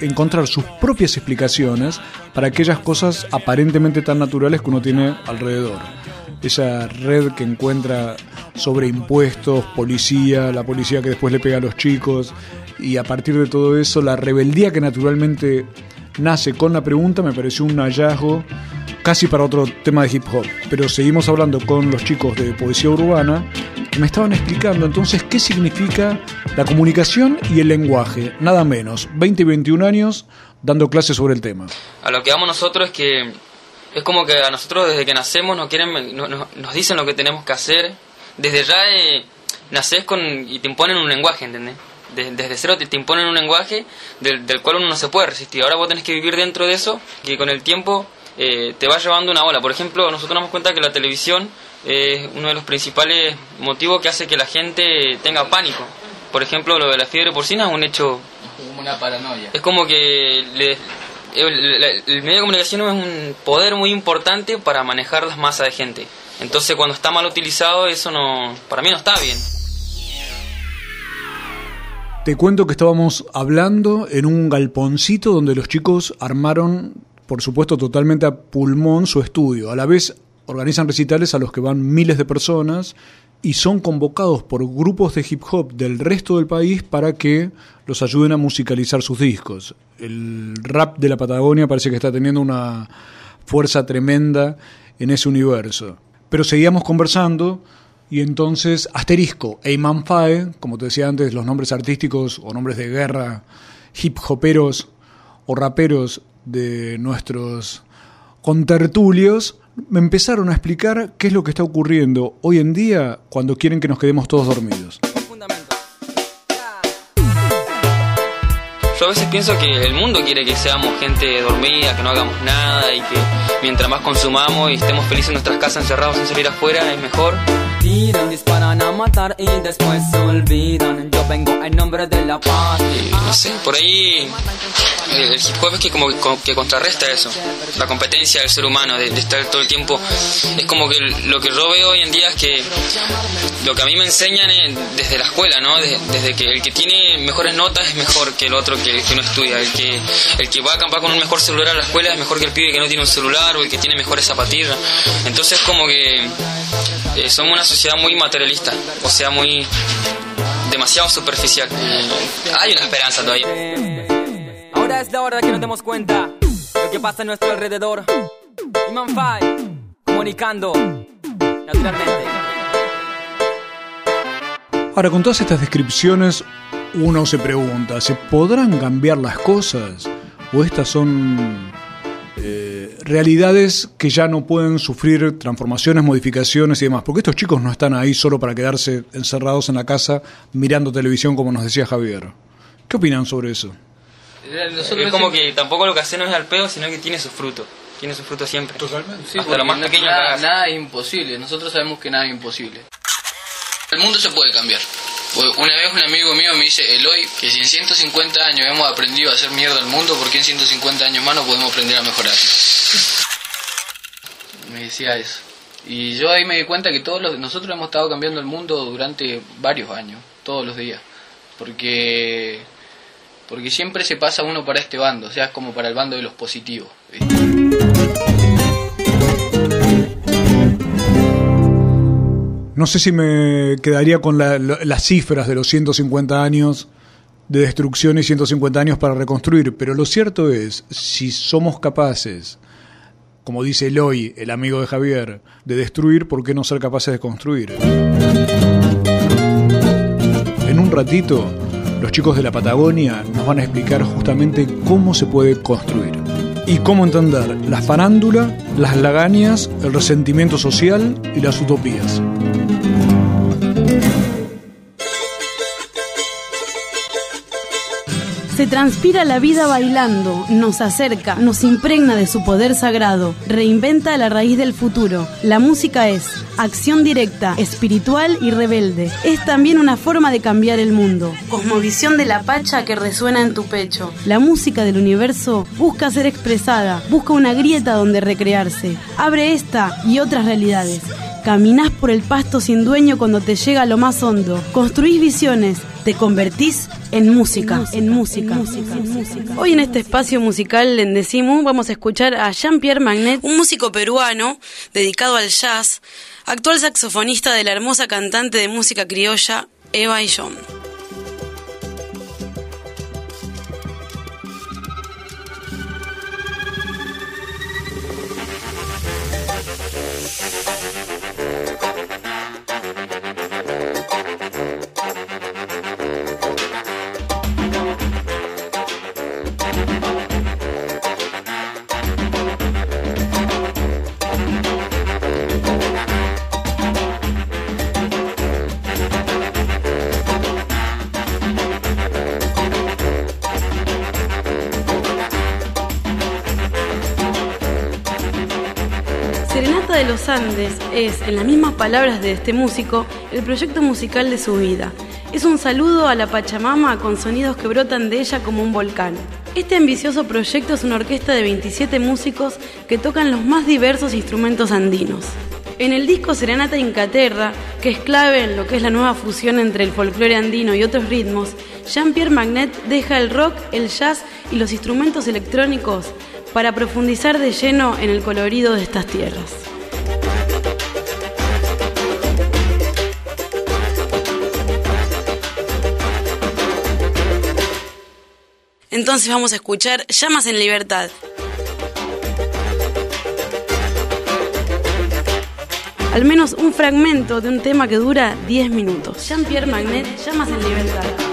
encontrar sus propias explicaciones para aquellas cosas aparentemente tan naturales que uno tiene alrededor. Esa red que encuentra sobre impuestos, policía, la policía que después le pega a los chicos, y a partir de todo eso la rebeldía que naturalmente nace con la pregunta me pareció un hallazgo casi para otro tema de hip hop, pero seguimos hablando con los chicos de poesía urbana que me estaban explicando entonces qué significa la comunicación y el lenguaje, nada menos, 20 y 21 años dando clases sobre el tema. A lo que vamos nosotros es que es como que a nosotros desde que nacemos nos quieren no- no- nos dicen lo que tenemos que hacer. Desde ya eh, nacés con y te imponen un lenguaje, ¿entendés? De- desde cero te, te imponen un lenguaje del, del cual uno no se puede resistir. Ahora vos tenés que vivir dentro de eso, que con el tiempo eh, te va llevando una ola. Por ejemplo, nosotros nos damos cuenta que la televisión es uno de los principales motivos que hace que la gente tenga pánico. Por ejemplo, lo de la fiebre porcina es un hecho Como una paranoia. es como que le- el, la- el medio de comunicación es un poder muy importante para manejar las masas de gente. Entonces cuando está mal utilizado eso no, para mí no está bien. Te cuento que estábamos hablando en un galponcito donde los chicos armaron, por supuesto, totalmente a pulmón su estudio. A la vez organizan recitales a los que van miles de personas y son convocados por grupos de hip hop del resto del país para que los ayuden a musicalizar sus discos. El rap de la Patagonia parece que está teniendo una fuerza tremenda en ese universo. Pero seguíamos conversando y entonces Asterisco e Imán Fae, como te decía antes, los nombres artísticos o nombres de guerra, hip hoperos o raperos de nuestros contertulios, me empezaron a explicar qué es lo que está ocurriendo hoy en día cuando quieren que nos quedemos todos dormidos. Yo a veces pienso que el mundo quiere que seamos gente dormida, que no hagamos nada y que mientras más consumamos y estemos felices en nuestras casas encerrados sin salir afuera es mejor. Tiran, disparan a matar y después se olvidan. Yo vengo en nombre de la paz. no sé, por ahí eh, el hip hop es que como que contrarresta eso, la competencia del ser humano, de, de estar todo el tiempo, es como que lo que yo veo hoy en día es que lo que a mí me enseñan es desde la escuela, ¿no? De- desde que el que tiene mejores notas es mejor que el otro que, que no estudia, el que, el que va a acampar con un mejor celular a la escuela es mejor que el pibe que no tiene un celular o el que tiene mejores zapatillas, entonces como que eh, somos una sociedad muy materialista, o sea, muy demasiado superficial. Hay una esperanza todavía. Ahora es la hora de que nos demos cuenta lo que pasa a nuestro alrededor. Iman Fai, comunicando naturalmente. Ahora, con todas estas descripciones, uno se pregunta, ¿se podrán cambiar las cosas? ¿O estas son eh, realidades que ya no pueden sufrir transformaciones, modificaciones y demás? Porque estos chicos no están ahí solo para quedarse encerrados en la casa mirando televisión, como nos decía Javier. ¿Qué opinan sobre eso? es como que tampoco lo que hace no es al pedo, sino que tiene su fruto. Tiene su fruto siempre. Totalmente. Sí, Hasta lo más porque pequeño que nada, nada es imposible. Nosotros sabemos que nada es imposible. El mundo se puede cambiar. Una vez un amigo mío me dice, Eloy, que si en 150 años hemos aprendido a hacer mierda al mundo, ¿por qué en 150 años más no podemos aprender a mejorarlo? Me decía eso. Y yo ahí me di cuenta que todos los, nosotros hemos estado cambiando el mundo durante varios años, todos los días. Porque, porque siempre se pasa uno para este bando, o sea, es como para el bando de los positivos. No sé si me quedaría con la- la- las cifras de los 150 años de destrucción y 150 años para reconstruir, pero lo cierto es, si somos capaces, como dice Eloy, el amigo de Javier, de destruir, ¿por qué no ser capaces de construir? En un ratito, los chicos de la Patagonia nos van a explicar justamente cómo se puede construir y cómo entender la farándula, las lagañas, el resentimiento social y las utopías. Se transpira la vida bailando, nos acerca, nos impregna de su poder sagrado, reinventa la raíz del futuro. La música es acción directa, espiritual y rebelde. Es también una forma de cambiar el mundo. Cosmovisión de la pacha que resuena en tu pecho. La música del universo busca ser expresada, busca una grieta donde recrearse. Abre esta y otras realidades. Caminás por el pasto sin dueño cuando te llega a lo más hondo. Construís visiones, te convertís en música, en música. Hoy en este espacio musical en Decimu vamos a escuchar a Jean-Pierre Magnet, un músico peruano dedicado al jazz, actual saxofonista de la hermosa cantante de música criolla Eva y John. Es, en las mismas palabras de este músico, el proyecto musical de su vida. Es un saludo a la Pachamama con sonidos que brotan de ella como un volcán. Este ambicioso proyecto es una orquesta de 27 músicos que tocan los más diversos instrumentos andinos. En el disco Serenata Incaterra, que es clave en lo que es la nueva fusión entre el folclore andino y otros ritmos, Jean-Pierre Magnet deja el rock, el jazz y los instrumentos electrónicos para profundizar de lleno en el colorido de estas tierras. Entonces vamos a escuchar Llamas en Libertad. Al menos un fragmento de un tema que dura 10 minutos. Jean-Pierre Magnet, Llamas en Libertad.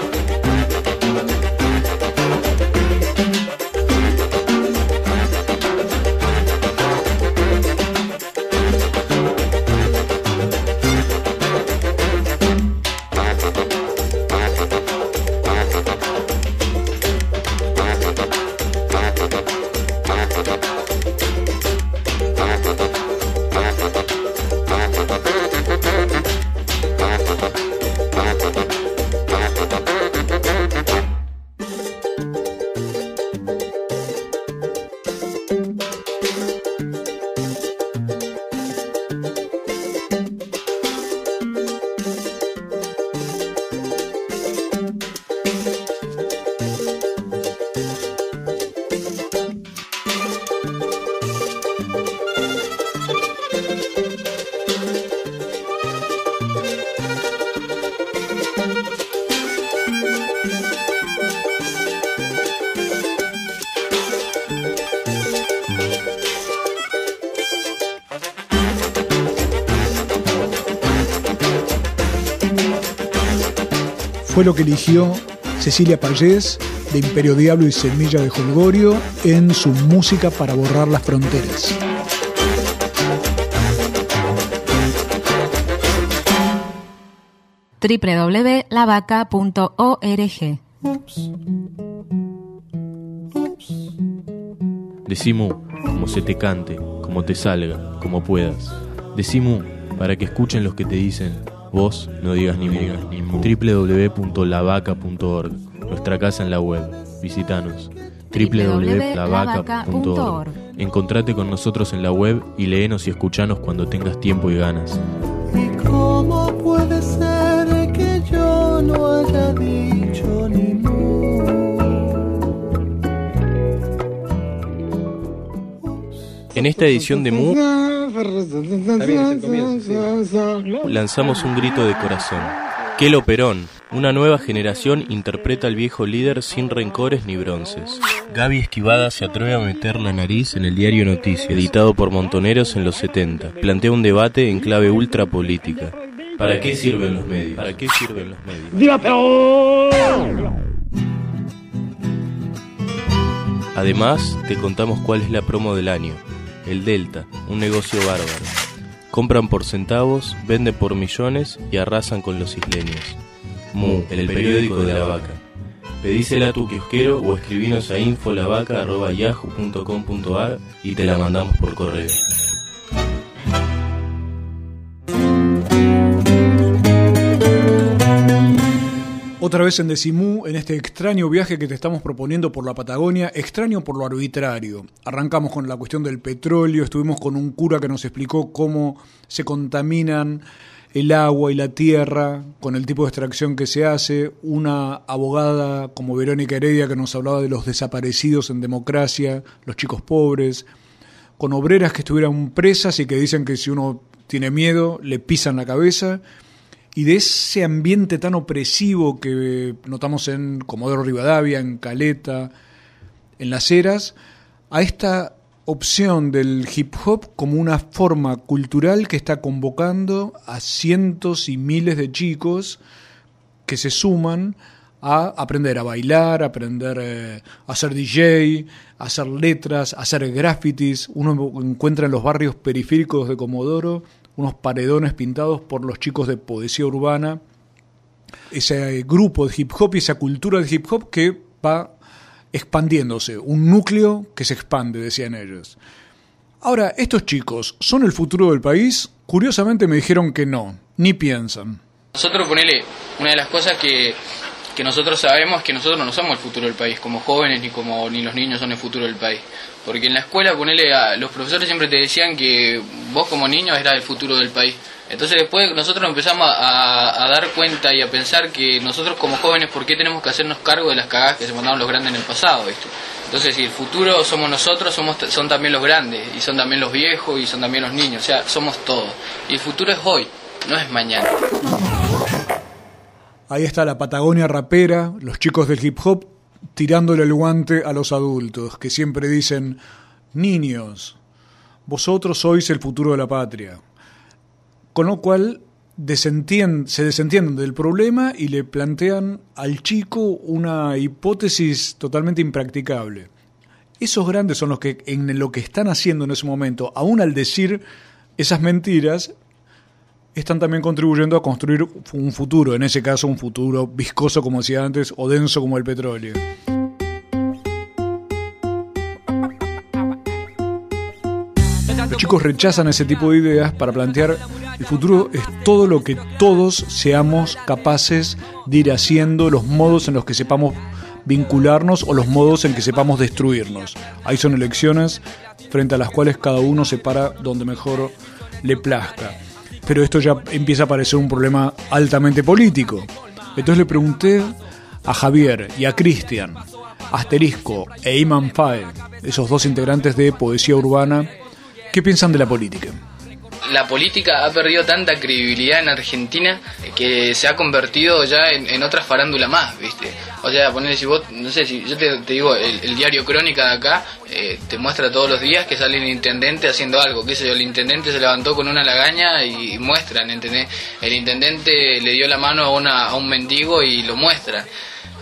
Fue lo que eligió Cecilia Payés de Imperio Diablo y Semilla de Holgorio en su música para borrar las fronteras. www.lavaca.org Decimu, como se te cante, como te salga, como puedas. Decimu, para que escuchen los que te dicen, vos no digas ni www.lavaca.org, nuestra casa en la web. Visítanos. www.lavaca.org. Encontrate con nosotros en la web y léenos y escuchanos cuando tengas tiempo y ganas. ¿Cómo puede ser que yo no haya dicho En esta edición de Mu lanzamos un grito de corazón. Kelo Perón, una nueva generación interpreta al viejo líder sin rencores ni bronces. Gaby Esquivada se atreve a meter la nariz en el diario Noticias, editado por Montoneros en los 70. Plantea un debate en clave ultra política. ¿Para qué sirven los medios? ¿Para qué sirven los medios? ¡Viva Perón! Además, te contamos cuál es la promo del año. El Delta, un negocio bárbaro. Compran por centavos, venden por millones y arrasan con los isleños. Mu, el periódico de la vaca. Pedísela a tu kiosquero o escribinos a infolavaca.yahoo.com.ar y te la mandamos por correo. Otra vez en Decimú, en este extraño viaje que te estamos proponiendo por la Patagonia, extraño por lo arbitrario. Arrancamos con la cuestión del petróleo, estuvimos con un cura que nos explicó cómo se contaminan el agua y la tierra con el tipo de extracción que se hace, una abogada como Verónica Heredia que nos hablaba de los desaparecidos en democracia, los chicos pobres, con obreras que estuvieran presas y que dicen que si uno tiene miedo le pisan la cabeza y de ese ambiente tan opresivo que notamos en Comodoro Rivadavia, en Caleta, en Las Heras, a esta opción del hip hop como una forma cultural que está convocando a cientos y miles de chicos que se suman a aprender a bailar, a aprender eh, a hacer DJ, a hacer letras, a hacer grafitis. Uno encuentra en los barrios periféricos de Comodoro unos paredones pintados por los chicos de poesía urbana, ese grupo de hip hop y esa cultura de hip hop que va expandiéndose, un núcleo que se expande, decían ellos. Ahora, estos chicos, ¿son el futuro del país? Curiosamente me dijeron que no, ni piensan. Nosotros, ponele, una de las cosas que, que nosotros sabemos que nosotros no somos el futuro del país, como jóvenes ni como ni los niños son el futuro del país. Porque en la escuela, ponele, a, los profesores siempre te decían que vos como niño eras el futuro del país. Entonces después nosotros empezamos a, a dar cuenta y a pensar que nosotros como jóvenes, ¿por qué tenemos que hacernos cargo de las cagadas que se mandaron los grandes en el pasado? ¿viste? Entonces, si el futuro somos nosotros, somos son también los grandes, y son también los viejos, y son también los niños, o sea, somos todos. Y el futuro es hoy, no es mañana. Ahí está la Patagonia rapera, los chicos del hip hop tirándole el guante a los adultos, que siempre dicen, niños, vosotros sois el futuro de la patria. Con lo cual se desentienden del problema y le plantean al chico una hipótesis totalmente impracticable. Esos grandes son los que en lo que están haciendo en ese momento, aún al decir esas mentiras, están también contribuyendo a construir un futuro, en ese caso un futuro viscoso como decía antes o denso como el petróleo. Los chicos rechazan ese tipo de ideas para plantear el futuro es todo lo que todos seamos capaces de ir haciendo, los modos en los que sepamos vincularnos o los modos en que sepamos destruirnos. Ahí son elecciones frente a las cuales cada uno se para donde mejor le plazca. Pero esto ya empieza a parecer un problema altamente político. Entonces le pregunté a Javier y a Cristian, Asterisco e Iman Fae, esos dos integrantes de Poesía Urbana, ¿qué piensan de la política? La política ha perdido tanta credibilidad en Argentina que se ha convertido ya en, en otra farándula más, ¿viste? O sea, ponerle si vos, no sé, si yo te, digo, el, diario Crónica de acá eh, te muestra todos los días que sale el intendente haciendo algo, qué sé yo, el intendente se levantó con una lagaña y muestran, ¿entendés? El intendente le dio la mano a, una, a un mendigo y lo muestran.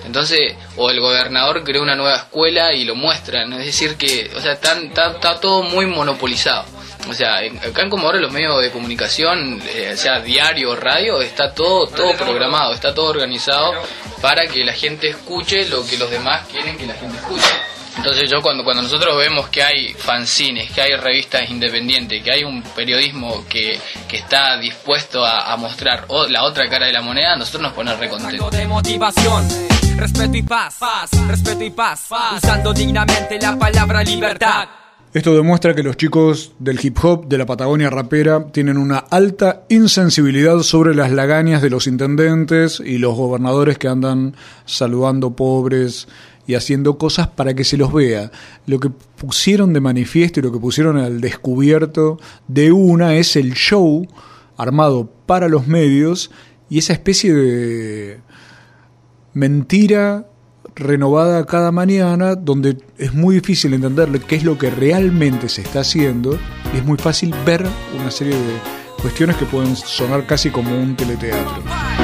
Entonces, o el gobernador creó una nueva escuela y lo muestran. Es decir, que, o sea, están- está, está todo muy monopolizado. O sea, en- acá en Comodoro los medios de comunicación, eh, sea diario, radio, está todo, todo programado, está todo organizado para que la gente escuche lo que los demás quieren que la gente escuche. Entonces yo cuando, cuando nosotros vemos que hay fanzines, que hay revistas independientes, que hay un periodismo que, que está dispuesto a, a mostrar o- la otra cara de la moneda, nosotros nos pone recontentos. de motivación. Respeto y paz, paz, respeto y paz, usando dignamente la palabra libertad. Esto demuestra que los chicos del hip hop de la Patagonia rapera tienen una alta insensibilidad sobre las lagañas de los intendentes y los gobernadores que andan saludando pobres y haciendo cosas para que se los vea. Lo que pusieron de manifiesto y lo que pusieron al descubierto de una es el show armado para los medios y esa especie de mentira renovada cada mañana, donde es muy difícil entender qué es lo que realmente se está haciendo y es muy fácil ver una serie de cuestiones que pueden sonar casi como un teleteatro.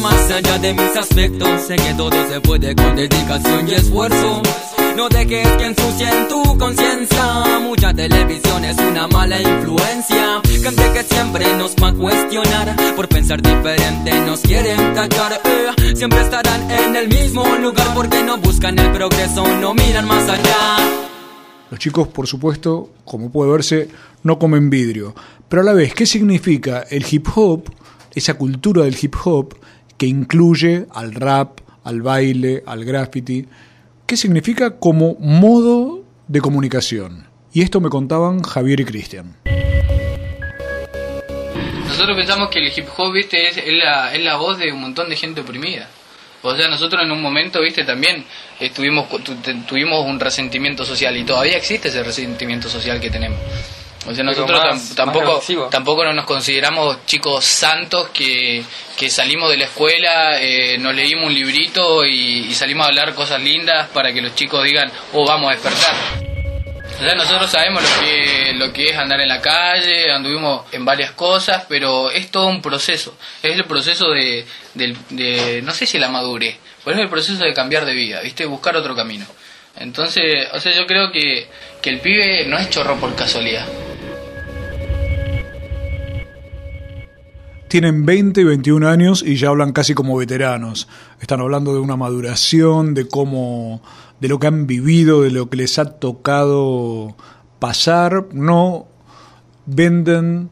Más allá de mis aspectos. Sé que todo se puede con dedicación y esfuerzo. No dejes que ensucien tu conciencia. Mucha televisión es una mala influencia. Gente que siempre nos va a cuestionar. Por pensar diferente nos quieren tachar. eh. Siempre estarán en el mismo lugar porque no buscan el progreso, no miran más allá. Los chicos, por supuesto, como puede verse, no comen vidrio. Pero a la vez, ¿qué significa el hip hop, esa cultura del hip hop que incluye al rap, al baile, al graffiti? ¿Qué significa como modo de comunicación? Y esto me contaban Javier y Cristian. Nosotros pensamos que el hip hop, viste, es, la, es la voz de un montón de gente oprimida. O sea, nosotros en un momento, viste, también estuvimos, tu- tu- tuvimos un resentimiento social y todavía existe ese resentimiento social que tenemos. O sea, nosotros más- tam- más tampoco, tampoco no nos consideramos chicos santos que, que salimos de la escuela, eh, nos leímos un librito y, y salimos a hablar cosas lindas para que los chicos digan, oh, vamos a despertar. O sea, nosotros sabemos lo que, lo que es andar en la calle, anduvimos en varias cosas, pero es todo un proceso. Es el proceso de, del- de no sé si la madurez, pero es el proceso de cambiar de vida, ¿viste? Buscar otro camino. Entonces, o sea, yo creo que, que el pibe no es chorro por casualidad. Tienen 20 y 21 años y ya hablan casi como veteranos. Están hablando de una maduración, de cómo, de lo que han vivido, de lo que les ha tocado pasar. No venden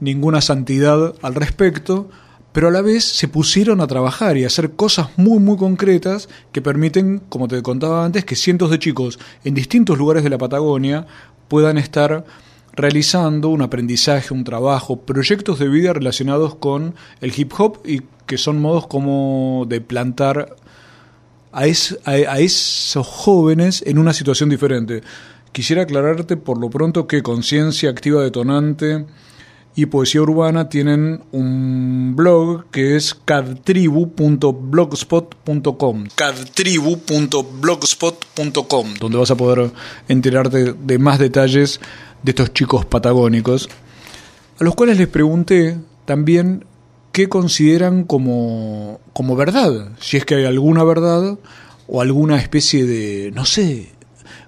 ninguna santidad al respecto, pero a la vez se pusieron a trabajar y a hacer cosas muy muy concretas que permiten, como te contaba antes, que cientos de chicos en distintos lugares de la Patagonia puedan estar realizando un aprendizaje, un trabajo, proyectos de vida relacionados con el hip hop y que son modos como de plantar a, a esos jóvenes en una situación diferente. Quisiera aclararte por lo pronto que Conciencia Activa Detonante y Poesía Urbana tienen un blog que es cadtribu.blogspot.com cadtribu.blogspot.com donde vas a poder enterarte de más detalles de estos chicos patagónicos a los cuales les pregunté también qué consideran como, como verdad, si es que hay alguna verdad o alguna especie de, no sé,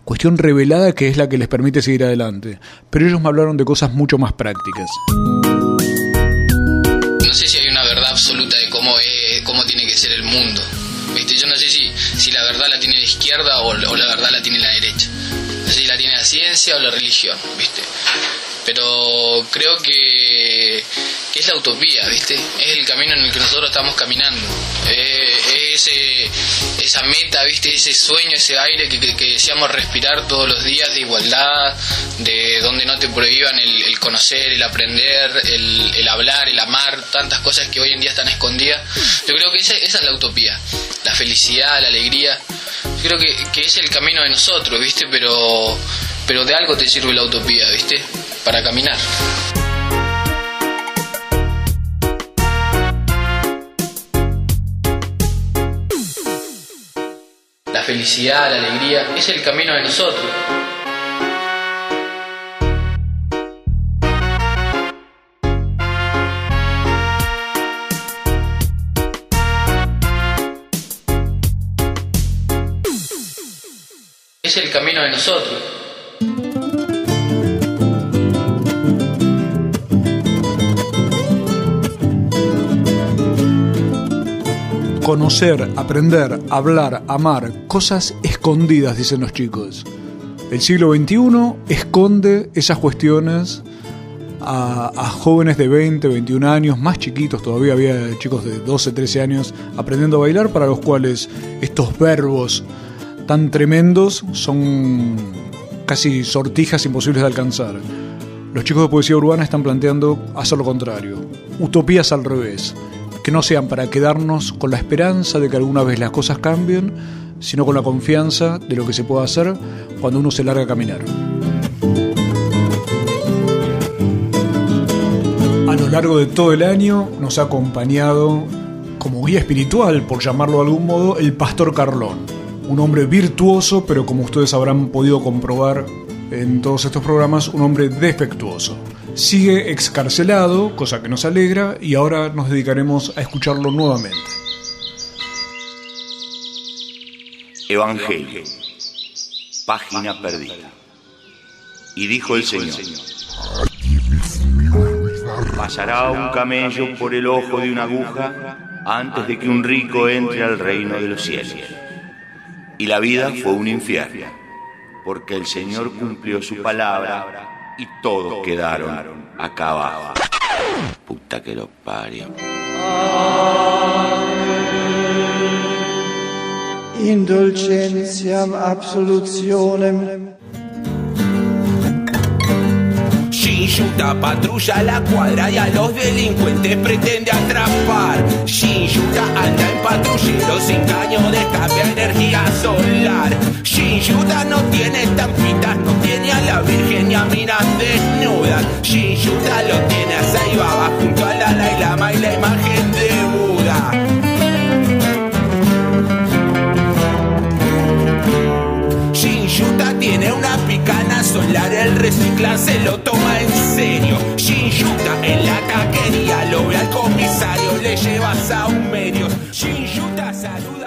cuestión revelada que es la que les permite seguir adelante. Pero ellos me hablaron de cosas mucho más prácticas. Ciencia o la religión, ¿viste? Pero creo que, que es la utopía, ¿viste? Es el camino en el que nosotros estamos caminando. Eh, ese, esa meta, ¿viste? Ese sueño, ese aire que, que, que, deseamos respirar todos los días de igualdad, de donde no te prohíban el, el conocer, el aprender, el, el, hablar, el amar, tantas cosas que hoy en día están escondidas. Yo creo que esa, esa es la utopía, la felicidad, la alegría. Yo creo que, que es el camino de nosotros, ¿viste? Pero, pero de algo te sirve la utopía, ¿viste? Para caminar. La felicidad, la alegría, es el camino de nosotros. Es el camino de nosotros. Conocer, aprender, hablar, amar, cosas escondidas, dicen los chicos. El siglo XXI esconde esas cuestiones a, jóvenes de 20, 21 años, más chiquitos, todavía había chicos de 12, 13 años aprendiendo a bailar, para los cuales estos verbos tan tremendos son casi sortijas imposibles de alcanzar. Los chicos de poesía urbana están planteando hacer lo contrario, utopías al revés, que no sean para quedarnos con la esperanza de que alguna vez las cosas cambien, sino con la confianza de lo que se puede hacer cuando uno se larga a caminar. A lo largo de todo el año nos ha acompañado como guía espiritual, por llamarlo de algún modo, el pastor Carlón. Un hombre virtuoso, pero como ustedes habrán podido comprobar en todos estos programas, un hombre defectuoso. Sigue excarcelado, cosa que nos alegra, y ahora nos dedicaremos a escucharlo nuevamente. Evangelio, página perdida. Y dijo el Señor, pasará un camello por el ojo de una aguja antes de que un rico entre al reino de los cielos. Y la vida fue un infierno, porque el Señor cumplió su palabra y todos quedaron acá abajo. Puta que lo parió. Indulgentiam absolutionem. Shinjuta patrulla la cuadra y a los delincuentes pretende atrapar. Shinjuta anda en patrullero sin caño de a energía solar. Shinjuta no tiene estampitas, no tiene a la virgen ni a minas desnudas. Shinjuta lo tiene a Saibaba junto a la Dalai Lama y la imagen de Buda. Solar, el recicla se lo toma en serio. Shinjuta en la taquería lo ve al comisario, le lleva a medios. Shinjuta saluda a los